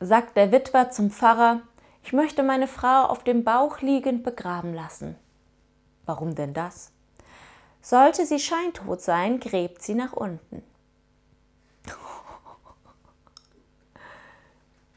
sagt der Witwer zum Pfarrer, ich möchte meine Frau auf dem Bauch liegend begraben lassen. Warum denn das? Sollte sie scheintot sein, gräbt sie nach unten.